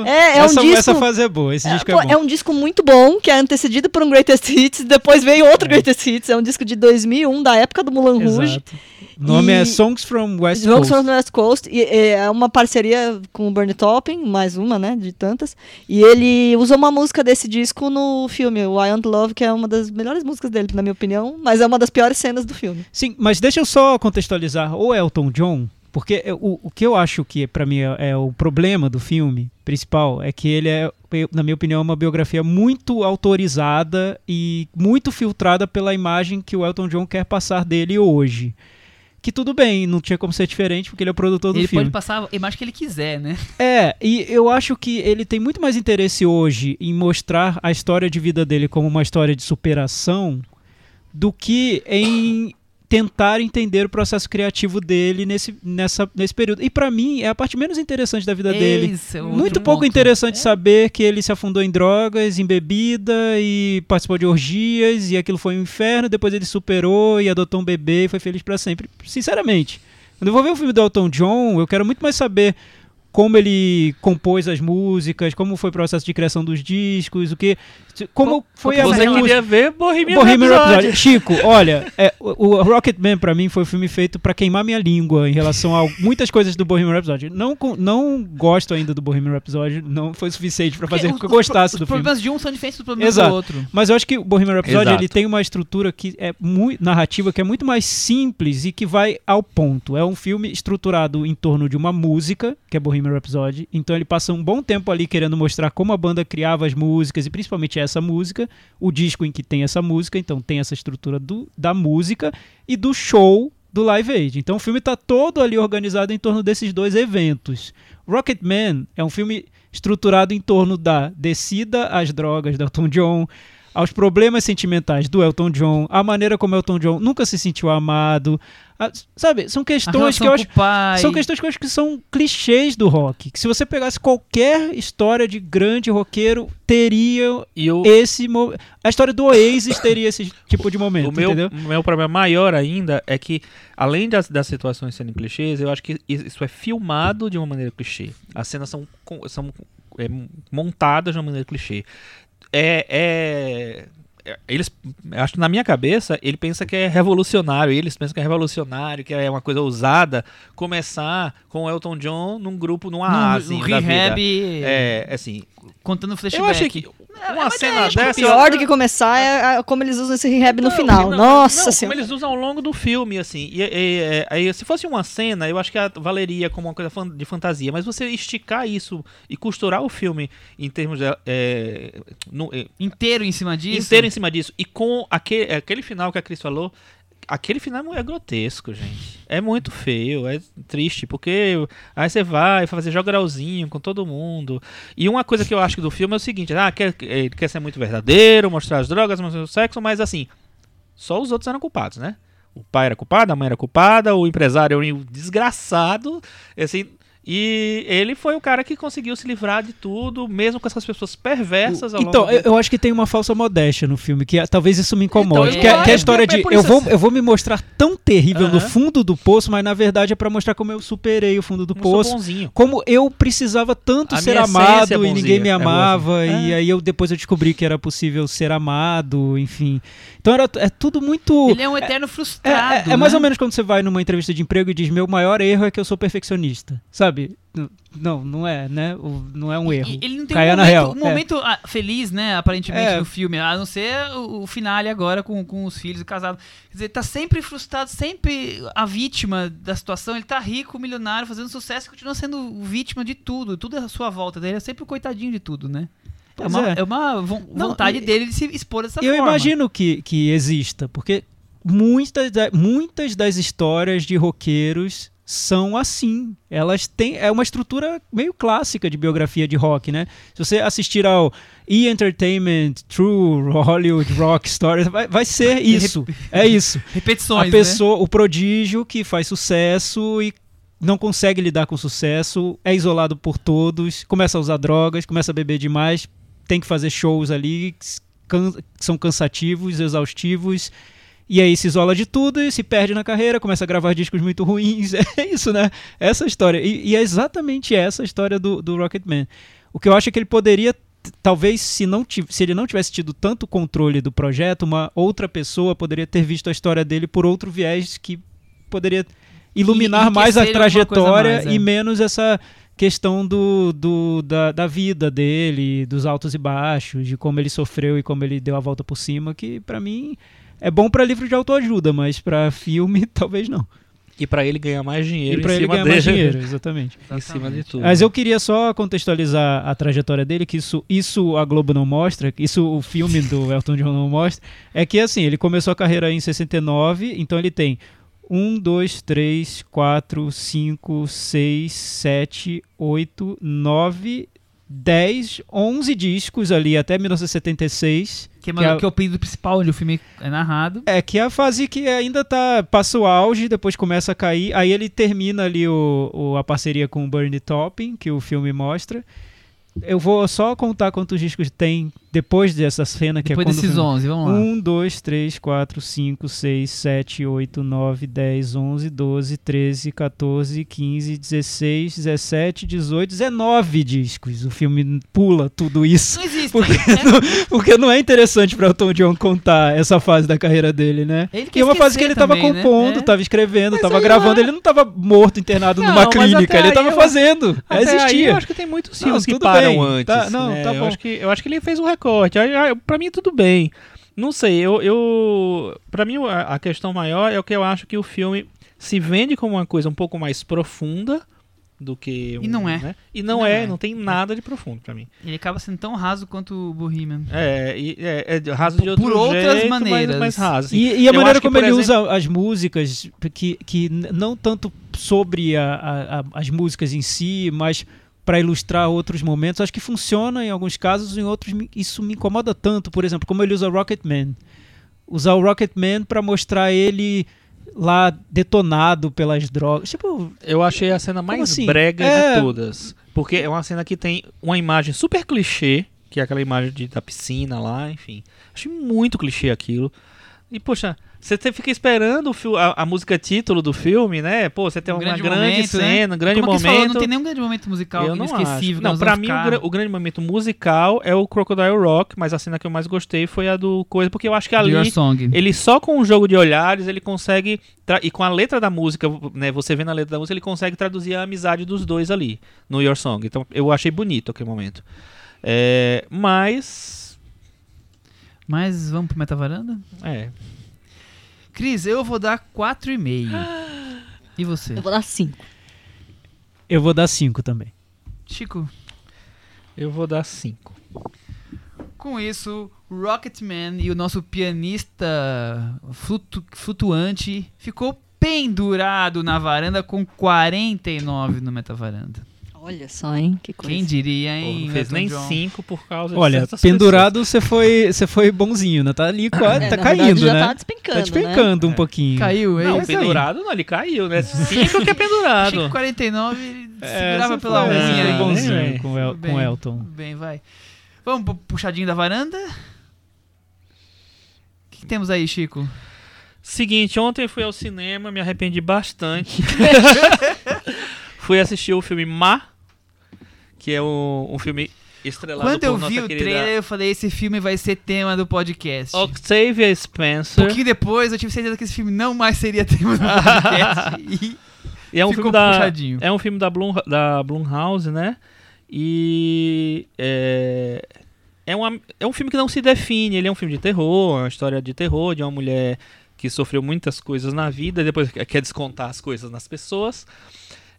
É, é um essa, disco- essa fase é boa, esse É, disco é bom. é um disco muito bom, que é antecedido por um Greatest Hits, depois veio outro Greatest Hits, é um disco de 2001, da época do Moulin Rouge, Exato. O nome E- é Songs from West Songs Coast. from the West Coast. E, e é uma parceria com o Bernie Taupin, mais uma, né, de tantas. E ele usou uma música desse disco no filme, o I Want Love, que é uma das melhores músicas dele, na minha opinião, mas é uma das piores cenas do filme. Sim, mas deixa eu só contextualizar o Elton John, porque é- o, o que eu acho que pra mim é, é o problema do filme principal é que ele é, na minha opinião, uma biografia muito autorizada e muito filtrada pela imagem que o Elton John quer passar dele hoje. Que tudo bem, não tinha como ser diferente porque ele é o produtor do Ele filme. pode passar a imagem que ele quiser, né? É, e eu acho que ele tem muito mais interesse hoje em mostrar a história de vida dele como uma história de superação do que em tentar entender o processo criativo dele nesse, nessa, nesse período. E pra mim é a parte menos interessante da vida dele. Esse é outro Muito pouco ponto. interessante saber que ele se afundou em drogas, em bebida e participou de orgias e aquilo foi um inferno. Depois ele superou e adotou um bebê e foi feliz pra sempre. Sinceramente, quando eu vou ver o filme do Elton John, eu quero muito mais saber como ele compôs as músicas, como foi o processo de criação dos discos, o que, como foi a Você música. queria ver Bohemian, Bohemian Rhapsody. Rhapsody. Chico, olha, é, o, o Rocketman pra mim foi um filme feito pra queimar minha língua em relação a muitas coisas do Bohemian Rhapsody. Não, não gosto ainda do Bohemian Rhapsody, não foi suficiente pra fazer com que eu gostasse os do filme. problemas de um são diferentes dos problemas Exato. do outro. Mas eu acho que o Bohemian Rhapsody Exato. ele tem uma estrutura que é muito narrativa, que é muito mais simples e que vai ao ponto. É um filme estruturado em torno de uma música, que é Bohemian Rhapsody. Então ele passa um bom tempo ali querendo mostrar como a banda criava as músicas e principalmente essa música, o disco em que tem essa música. Então tem essa estrutura do, da música e do show do Live Aid. Então o filme está todo ali organizado em torno desses dois eventos. Rocketman é um filme estruturado em torno da descida às drogas do Elton John, aos problemas sentimentais do Elton John, a maneira como Elton John nunca se sentiu amado. a- sabe, são questões que eu acho são questões que eu acho que são clichês do rock. Que se você pegasse qualquer história de grande roqueiro, teria E o, esse mo- a história do Oasis teria esse tipo de momento, o meu, entendeu? o meu problema maior ainda é que, além das, das situações serem clichês, eu acho que isso é filmado de uma maneira clichê. As cenas são, são é, montadas de uma maneira clichê. É, é- Eles, eu acho que na minha cabeça, ele pensa que é revolucionário, eles pensam que é revolucionário, que é uma coisa ousada, começar com o Elton John num grupo, num no, no vida. rehab, É, assim, contando flashback. eu achei que uma cena Acho que o dessa... pior do que começar é como eles usam esse rehab no Não, final. não, Nossa não, senhora. Como eles usam ao longo do filme, assim. E, e- e- aí, se fosse uma cena, eu acho que a- valeria como uma coisa de fantasia. Mas você esticar isso e costurar o filme em termos de. é, no- é, Inteiro em cima disso. inteiro em cima disso. E com aquele, aquele final que a Cris falou. Aquele final é grotesco, gente. É muito feio, é triste, porque aí você vai fazer jogralzinho com todo mundo. E uma coisa que eu acho do filme é o seguinte: ah, quer, ele quer ser muito verdadeiro, mostrar as drogas, mostrar o sexo, mas assim, só os outros eram culpados, né? O pai era culpado, a mãe era culpada, o empresário era um desgraçado, assim. E ele foi o cara que conseguiu se livrar de tudo, mesmo com essas pessoas perversas ao Então, longo eu, eu acho que tem uma falsa modéstia no filme, que é- talvez isso me incomode. Então, que, é, eu que é a história é de eu vou, assim. eu vou me mostrar tão terrível no Aham. fundo do poço, mas na verdade é pra mostrar como eu superei o fundo do sou poço. bonzinho. Como eu precisava tanto A ser essência amado é e bonzinha, ninguém me é amava, e É. aí eu depois eu descobri que era possível ser amado, enfim. Então era, é tudo muito. Ele é um eterno É, frustrado. é- é mais né? ou menos quando você vai numa entrevista de emprego e diz: Meu maior erro é que eu sou perfeccionista. Sabe? N- Não, não é, né? Não é um erro. E- Ele não tem Caia um momento, real, um é. momento ah, feliz, né, aparentemente, É. no filme, a não ser o, o finale agora com, com os filhos e casado. Quer dizer, ele tá sempre frustrado, sempre a vítima da situação. Ele tá rico, milionário, fazendo sucesso e continua sendo vítima de tudo. Tudo é à sua volta. Ele é sempre o coitadinho de tudo, né? É uma, é. é uma von- Não, vontade e- dele de se expor dessa Eu forma. imagino que, que exista, porque muitas, muitas das histórias de roqueiros são assim. Elas têm. É uma estrutura meio clássica de biografia de rock, né? Se você assistir ao E Entertainment True Hollywood Rock Stories, vai, vai ser isso. É isso. Repetições, a né? pessoa, o prodígio que faz sucesso e não consegue lidar com o sucesso, é isolado por todos, começa a usar drogas, começa a beber demais, tem que fazer shows ali can- que são cansativos, exaustivos. E aí se isola de tudo e se perde na carreira, começa a gravar discos muito ruins. É isso, né? Essa história. E, e é exatamente essa a história do, do Rocketman. O que eu acho é que ele poderia, talvez, se, não se ele não tivesse tido tanto controle do projeto, uma outra pessoa poderia ter visto a história dele por outro viés que poderia iluminar mais a trajetória mais, é. e menos essa questão do, do da, da vida dele, dos altos e baixos, de como ele sofreu e como ele deu a volta por cima, que pra mim é bom pra livro de autoajuda, mas pra filme talvez não. E pra ele ganhar mais dinheiro E pra em ele cima ganhar dele. mais dinheiro, exatamente. em cima de tudo. Mas eu queria só contextualizar a trajetória dele, que isso, isso a Globo não mostra, que isso o filme do Elton John não mostra, é que assim, ele começou a carreira em 69, então ele tem 1, 2, 3, 4, 5, 6, 7, 8, 9, 10, 11 discos ali até 1976. Que é, que é- que é o período principal onde o filme é narrado. É, que é a fase que ainda tá. Passa o auge, depois começa a cair. Aí ele termina ali o, o- a parceria com o Bernie Taupin, que o filme mostra. Eu vou só contar quantos discos tem depois dessa cena, que Depois é quando. desses 11, vamos lá. 1, 2, 3, 4, 5, 6, 7, 8, 9, 10, 11, 12, 13, 14, 15, 16, 17, 18, 19 discos. O filme pula tudo isso. Não existe. Porque não, porque não é interessante para o Tom John contar essa fase da carreira dele, né? Ele Que é uma fase que ele tava também, né? compondo, É. tava escrevendo, Mas tava aí gravando. eu- Ele não tava morto, internado Não, numa clínica, ele aí tava eu- fazendo. Até aí existia. eu acho que tem muitos Não, filmes que tudo param bem. antes. Tá, não, né? tá eu bom. acho que eu acho que ele fez um recorte. Aí, aí, Pra mim tudo bem. Não sei, eu, eu para mim a, a questão maior é o que eu acho que o filme se vende como uma coisa um pouco mais profunda do que E um, não é. né? E não, Não é, é. não tem nada de profundo pra mim. Ele acaba sendo tão raso quanto o Bohemian. É, e- é, é de- raso de Por outro outras jeito, maneiras. mas, mas raso. assim. E, e a Eu maneira que, como por ele exemplo- usa as músicas, que, que não tanto sobre a- a- a- as músicas em si, mas para ilustrar outros momentos, acho que funciona em alguns casos, em outros isso me incomoda tanto. Por exemplo, como ele usa Rocketman. Usar o Rocketman para mostrar ele lá detonado pelas drogas. Tipo, Eu achei a cena mais assim? brega É. de todas. Porque é uma cena que tem uma imagem super clichê, que é aquela imagem de, da piscina lá, enfim. Achei muito clichê aquilo. E, poxa, você fica esperando a, a música título do filme, né? Pô, você tem Um uma grande grande, momento, né? cena, um grande Como momento. falou, não tem nenhum grande momento musical eu não inesquecível. Não, nós pra mim o, o grande momento musical é o Crocodile Rock, mas a cena que eu mais gostei foi a do coisa, porque eu acho que ali ele só com o jogo de olhares, ele consegue. E com a letra da música, né? Você vendo a letra da música, ele consegue traduzir a amizade dos dois ali no Your Song. Então eu achei bonito aquele momento. É, mas. Mas vamos pro Metavaranda? É. Cris, eu vou dar 4,5. E você? Eu vou dar 5. eu vou dar 5 também. Chico, Eu vou dar 5. com isso, Rocketman e o nosso pianista flutu- flutuante ficou pendurado na varanda com 49 no Metavaranda. Olha só, hein? Que coisa. Quem diria, hein? não fez Elton nem John? 5 por causa Olha, pendurado você foi, você foi bonzinho, né? Tá ali quase, É, tá caindo, verdade, já né? tá despencando, Tá despencando um É. pouquinho. Caiu, hein? Não, Vai cair. pendurado não, ele caiu, né? 5 que é pendurado. Chico 49 ele É, segurava pela foi- unha foi bonzinho né? com, El, com bem, Elton. Bem, vai. Vamos pro puxadinho da varanda? O que, que temos aí, Chico? Seguinte, ontem eu fui ao cinema, me arrependi bastante. fui assistir o filme Ma, que é um, um filme estrelado Quando eu vi o querida trailer, eu falei: esse filme vai ser tema do podcast. Octavia Um Spencer. pouquinho depois, eu tive certeza que esse filme não mais seria tema do podcast. e E é um filme da puxadinho. é um filme da Blum da Blumhouse, né? E é é, uma, é um filme que não se define, ele é um filme de terror, uma história de terror de uma mulher que sofreu muitas coisas na vida e depois quer descontar as coisas nas pessoas.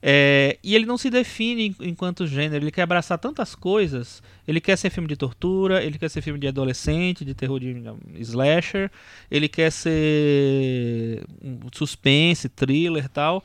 É, e ele não se define en- enquanto gênero, ele quer abraçar tantas coisas. Ele quer ser filme de tortura, ele quer ser filme de adolescente, de terror de slasher, ele quer ser suspense, thriller e tal.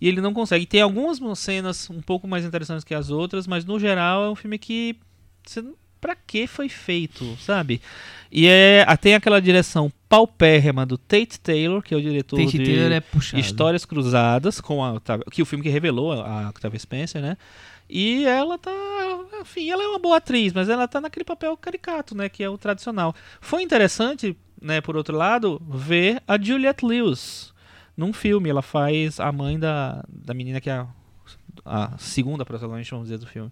E ele não consegue. Tem algumas cenas um pouco mais interessantes que as outras, mas no geral é um filme que. Você, pra que foi feito, sabe? E é, tem aquela direção paupérrima do Tate Taylor, que é o diretor Tate de é. Histórias Cruzadas, com a, que o filme que revelou a Octavia Spencer, né? E ela tá. Enfim, ela é uma boa atriz, mas ela tá naquele papel caricato, né? Que é o tradicional. Foi interessante, né, por outro lado, ver a Juliette Lewis num filme. Ela faz a mãe da, da menina que é a, a segunda protagonista, vamos dizer, do filme.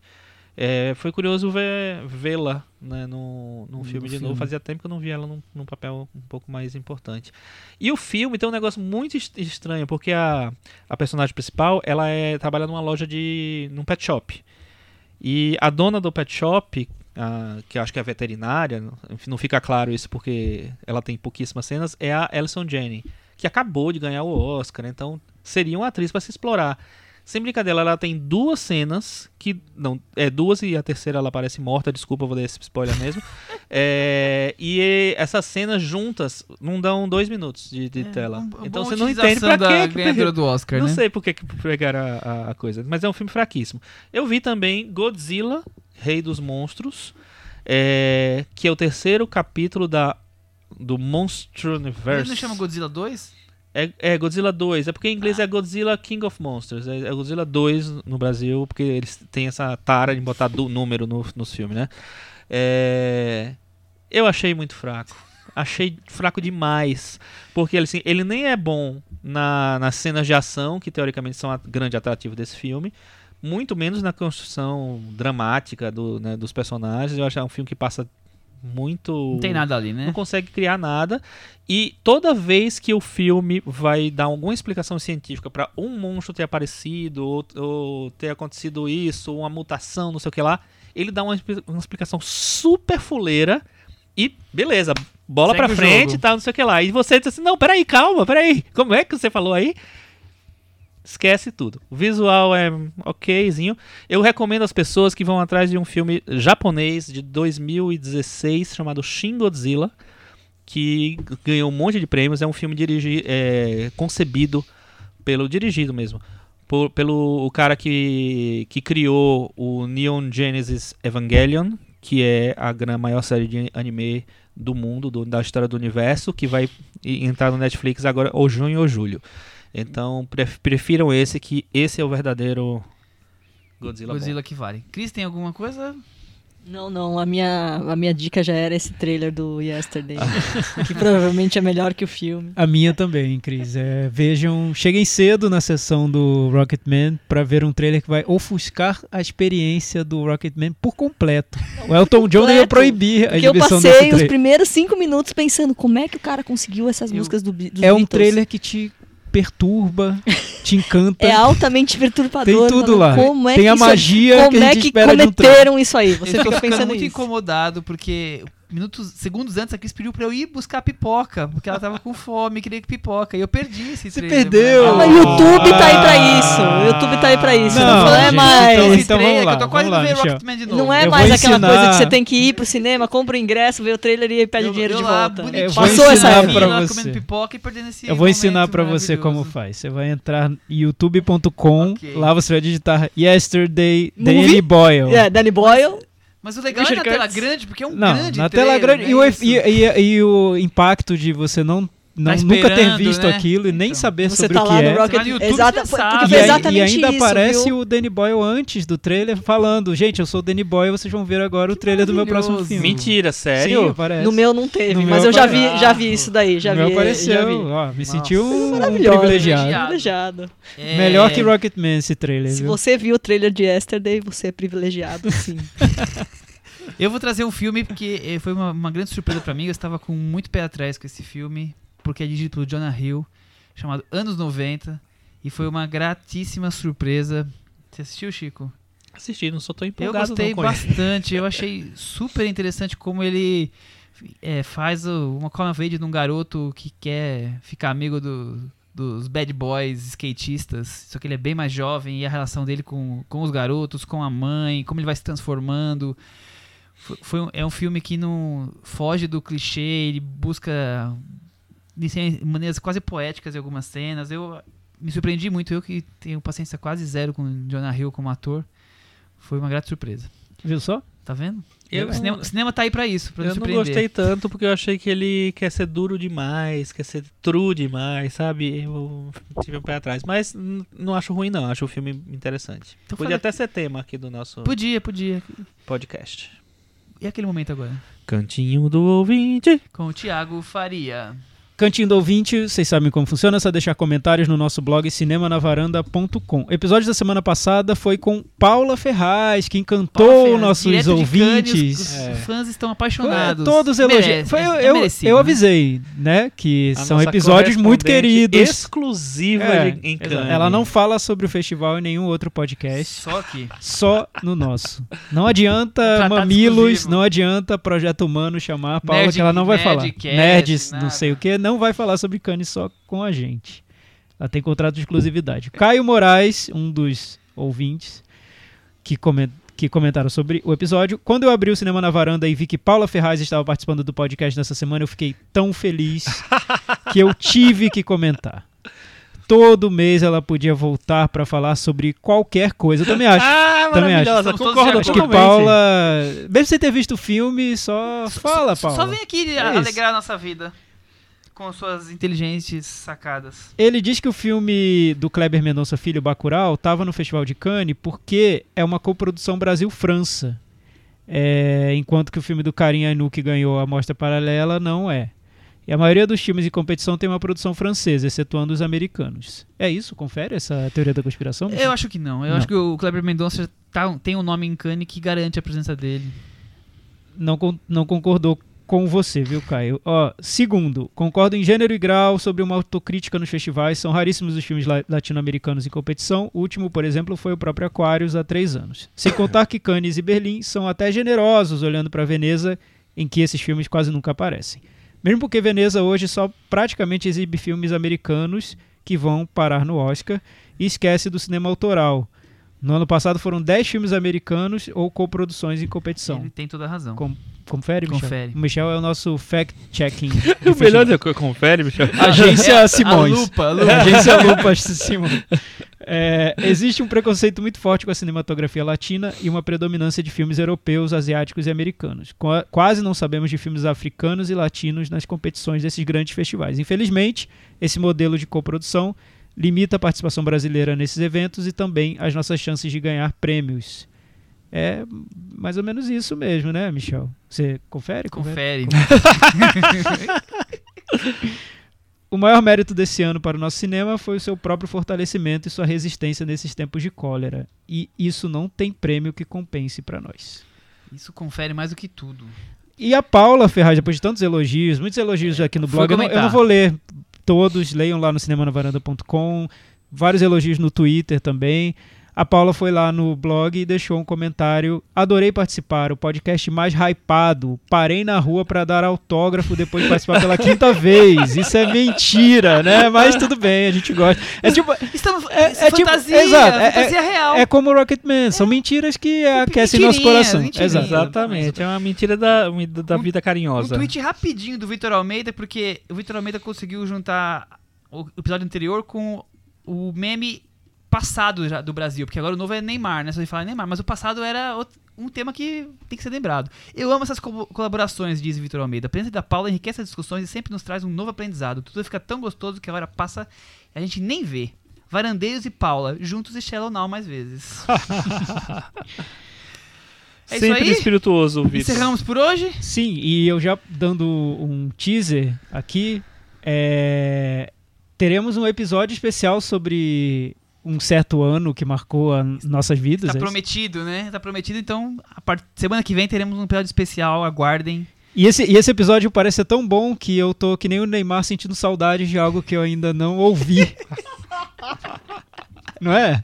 É, foi curioso ver- vê-la né, no, num No filme de filme. novo. Fazia tempo que eu não vi ela num, num papel um pouco mais importante. E o filme tem um negócio muito est- estranho, porque a, a personagem principal ela é, trabalha numa loja de. num pet shop. E a dona do pet shop, a- que acho que é veterinária, não fica claro isso porque ela tem pouquíssimas cenas, é a Alison Janney, que acabou de ganhar o Oscar, então seria uma atriz para se explorar. Sem brincadeira, ela tem duas cenas que. Não, é duas e a terceira ela parece morta, desculpa, eu vou dar esse spoiler mesmo. É, e essas cenas juntas não dão dois minutos de, de tela. Um- então você não entende pra da que ganhadora do Oscar, não né? sei por que que pegaram a, a- coisa, mas é um filme fraquíssimo. Eu vi também Godzilla, Rei dos Monstros, é, que é o terceiro capítulo da do Monster Ele Universe. não chama Godzilla 2? É, é Godzilla 2, é porque em inglês é Godzilla King of Monsters, é, é Godzilla 2 no Brasil, porque eles têm essa tara de botar do número no, nos filmes, né? É, eu achei muito fraco. Achei fraco demais. Porque assim, ele nem é bom na, nas cenas de ação, que teoricamente são a grande atrativo desse filme. Muito menos na construção dramática do, né, dos personagens. Eu acho que é um filme que passa muito. Não tem nada ali, né? Não consegue criar nada. E toda vez que o filme vai dar alguma explicação científica para um monstro ter aparecido, ou, ou ter acontecido isso, uma mutação, não sei o que lá, ele dá uma, uma explicação super fuleira. E beleza, bola Segue pra frente e tal, não sei o que lá. E você diz assim: não, peraí, calma, peraí. Como é que você falou aí? Esquece tudo. O visual é okzinho. Eu recomendo às pessoas que vão atrás de um filme japonês de 2016 chamado Shin Godzilla, que ganhou um monte de prêmios. É um filme dirigi é, concebido pelo dirigido mesmo. por- pelo o cara que, que criou o Neon Genesis Evangelion, que é a maior série de anime do mundo, do- da história do universo, que vai entrar no Netflix agora ou junho ou julho. Então pref- prefiram esse, que esse é o verdadeiro Godzilla. bom. Godzilla que vale. Cris, tem alguma coisa? Não, não, a minha, a minha dica já era esse trailer do Yesterday, que provavelmente é melhor que o filme. A minha também, Cris. É, vejam, cheguem cedo na sessão do Rocketman pra ver um trailer que vai ofuscar a experiência do Rocketman por completo. O Elton John ia proibir a Porque eu exibição desse passei os primeiros cinco minutos pensando como é que o cara conseguiu essas Eu- músicas do, dos É um Beatles. trailer que te perturba, te encanta. É altamente perturbador. Tem tudo mano. lá. Como é Tem que a isso- magia Como que a é gente que espera de um cometeram isso aí? Você eu fica pensando muito nisso. incomodado porque minutos, segundos antes a Cris pediu pra eu ir buscar pipoca, porque ela tava com fome, queria que pipoca, e eu perdi esse Você trailer, perdeu. Mas o YouTube tá aí pra isso. O YouTube tá aí pra isso. Não, Não, é gente, mais. então- Esse então trailer vamos lá, que eu tô quase lá, Michel. Rocketman de novo. Não é Eu mais aquela ensinar- coisa que você tem que ir pro cinema, compra o ingresso, vê o trailer e pede Eu- o dinheiro eu de lá, volta. Eu vou Passou essa ensinar época. pra lá você. comendo pipoca e perdendo esse Eu vou ensinar pra você como faz. Você vai entrar em youtube.com, Ok. lá você vai digitar Yesterday Movie? Danny Boyle. É, Danny Boyle. Mas o legal é Richard na tela Curtis. grande, porque é um Não, grande na tela trailer, grande. né, E o, isso? e, e- e o impacto de você não, não Tá nunca ter visto né? aquilo e nem Então. saber Você sobre tá o que lá é. no Rocket no YouTube, Exata, porque E, e ainda isso, aparece viu? o Danny Boyle antes do trailer falando: Gente, eu sou o Danny Boyle, vocês vão ver agora o trailer do meu próximo filme. Mentira, Sim, sério? aparece. No meu não teve, No mas eu já vi, já vi isso daí, já no vi. meu Já apareceu. vi. Ó, me Nossa. senti um Maravilhoso. privilegiado. Privilegiado. É, Melhor que Rocketman esse trailer, Se viu? você viu o trailer de Yesterday, você é privilegiado, sim. Eu vou trazer um filme porque eh, foi uma, uma grande surpresa pra mim. Eu estava com muito pé atrás com esse filme, porque é dirigido pelo Jonah Hill, chamado Anos 90, e foi uma gratíssima surpresa. Você assistiu, Chico? Assisti, não tão Eu empolgado gostei com ele. bastante. Eu achei super interessante como ele eh, faz uma age de um garoto que quer ficar amigo do- dos bad boys skatistas. Só que ele é bem mais jovem e a relação dele com, com os garotos, com a mãe, como ele vai se transformando. Foi, foi um- é um filme que não foge do clichê, ele busca de maneiras quase poéticas em algumas cenas. Eu me surpreendi muito, eu que tenho paciência quase zero com Jonah Hill como ator. Foi uma grata surpresa. Viu só? Tá vendo? Eu- o, cinema, o cinema tá aí pra isso, pra Eu não surpreender. gostei tanto porque eu achei que ele quer ser duro demais, quer ser true demais, sabe? Eu tive um pé atrás. Mas não acho ruim, não. Acho o filme interessante. Então Podia até ser tema aqui do nosso Podia, podia. podcast. E aquele momento agora? Cantinho do ouvinte. Com o Thiago Faria. Cantinho do ouvinte, vocês sabem como funciona, é só deixar comentários no nosso blog cinemanavaranda.com. Episódio da semana passada foi com Paula Ferraz, que encantou Ferraz, nossos ouvintes. Os, É. os fãs estão apaixonados. Todos elogiaram. Merece, Foi, é- eu, é eu, merecido, eu né? avisei, né? Que A são episódios muito queridos. Exclusiva É, de- em exato. Cannes. Ela não fala sobre o festival em nenhum outro podcast. Só aqui. Só no nosso. Não adianta Tratado Mamilos, exclusivo. não adianta Projeto Humano chamar a Paula, Nerd- que ela não vai falar. Nerds, nada. não sei o que, não vai falar sobre Cannes só com a gente. Ela tem contrato de exclusividade. Caio Moraes, um dos ouvintes que, comen- que comentaram sobre o episódio. Quando eu abri o Cinema na Varanda e vi que Paula Ferraz estava participando do podcast nessa semana, eu fiquei tão feliz que eu tive que comentar. Todo mês ela podia voltar para falar sobre qualquer coisa. Eu também acho. Ah, Também acho. Concordo Acho que. Paula, mesmo sem ter visto o filme, só fala, Paula. Só vem aqui É isso. alegrar a nossa vida. Com suas inteligentes sacadas. Ele diz que o filme do Kleber Mendonça Filho, Bacurau, estava no Festival de Cannes porque é uma coprodução Brasil-França. É, enquanto que o filme do Karim Ainu, que ganhou a mostra paralela, não é. E a maioria dos filmes de competição tem uma produção francesa, excetuando os americanos. É isso? Confere essa teoria da conspiração? Eu acho que não. Eu Não. acho que o Kleber Mendonça tá- tem um nome em Cannes que garante a presença dele. não, não concordou com você, viu, Caio? Ó, segundo, concordo em gênero e grau sobre uma autocrítica nos festivais. São raríssimos os filmes la- latino-americanos em competição. O último, por exemplo, foi o próprio Aquarius há três anos. Sem contar que Cannes e Berlim são até generosos olhando para Veneza, em que esses filmes quase nunca aparecem. Mesmo porque Veneza hoje só praticamente exibe filmes americanos que vão parar no Oscar e esquece do cinema autoral. No ano passado foram 10 filmes americanos ou coproduções em competição. Ele tem toda a razão. Com- Confere, Michel? Confere. O Michel é o nosso fact-checking. O melhor é confere, Michel. Agência Simões. A lupa, a lupa. Agência Lupa Simões. É, existe um preconceito muito forte com a cinematografia latina e uma predominância de filmes europeus, asiáticos e americanos. Qua- Quase não sabemos de filmes africanos e latinos nas competições desses grandes festivais. Infelizmente, esse modelo de coprodução limita a participação brasileira nesses eventos e também as nossas chances de ganhar prêmios. É mais ou menos isso mesmo, né, Michel? Você confere? Confere. O maior mérito desse ano para o nosso cinema foi o seu próprio fortalecimento e sua resistência nesses tempos de cólera. E isso não tem prêmio que compense para nós. Isso confere mais do que tudo. E a Paula Ferraz, depois de tantos elogios, muitos elogios aqui no blog, eu não, eu não vou ler todos, leiam lá no cinemanavaranda.com, vários elogios no Twitter também. A Paula foi lá no blog e deixou um comentário. Adorei participar, o podcast mais hypado. Parei na rua para dar autógrafo depois de participar pela quinta vez. Isso é mentira, né? Mas tudo bem, a gente gosta. É tipo, Estamos, É- é, é tipo- fantasia, exato, é- fantasia real. é como o Rocketman, são mentiras que aquecem nosso coração. Exatamente, é uma mentira da, da vida Um carinhosa. tweet rapidinho do Vitor Almeida, porque o Vitor Almeida conseguiu juntar o episódio anterior com o meme passado já do Brasil, porque agora o novo é Neymar, né? Só de falar Neymar, mas o passado era out- um tema que tem que ser lembrado. Eu amo essas co- colaborações, diz Vitor Almeida. A presença da Paula enriquece as discussões e sempre nos traz um novo aprendizado. Tudo fica tão gostoso que a hora passa e a gente nem vê. Varandeiros e Paula, juntos e Shallow Now mais vezes. É isso Sempre aí? espirituoso, Vitor. Encerramos por hoje? Sim, e eu já dando um teaser aqui, é, teremos um episódio especial sobre um certo ano que marcou as nossas vidas. Tá é isso? prometido, né? Tá prometido, então a part... semana que vem teremos um episódio especial, aguardem. E esse, e esse episódio parece ser tão bom que eu tô que nem o Neymar sentindo saudade de algo que eu ainda não ouvi. não é?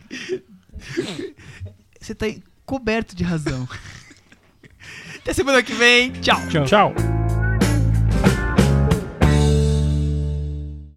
Você tá coberto de razão. Até semana que vem. Tchau. Tchau. Tchau.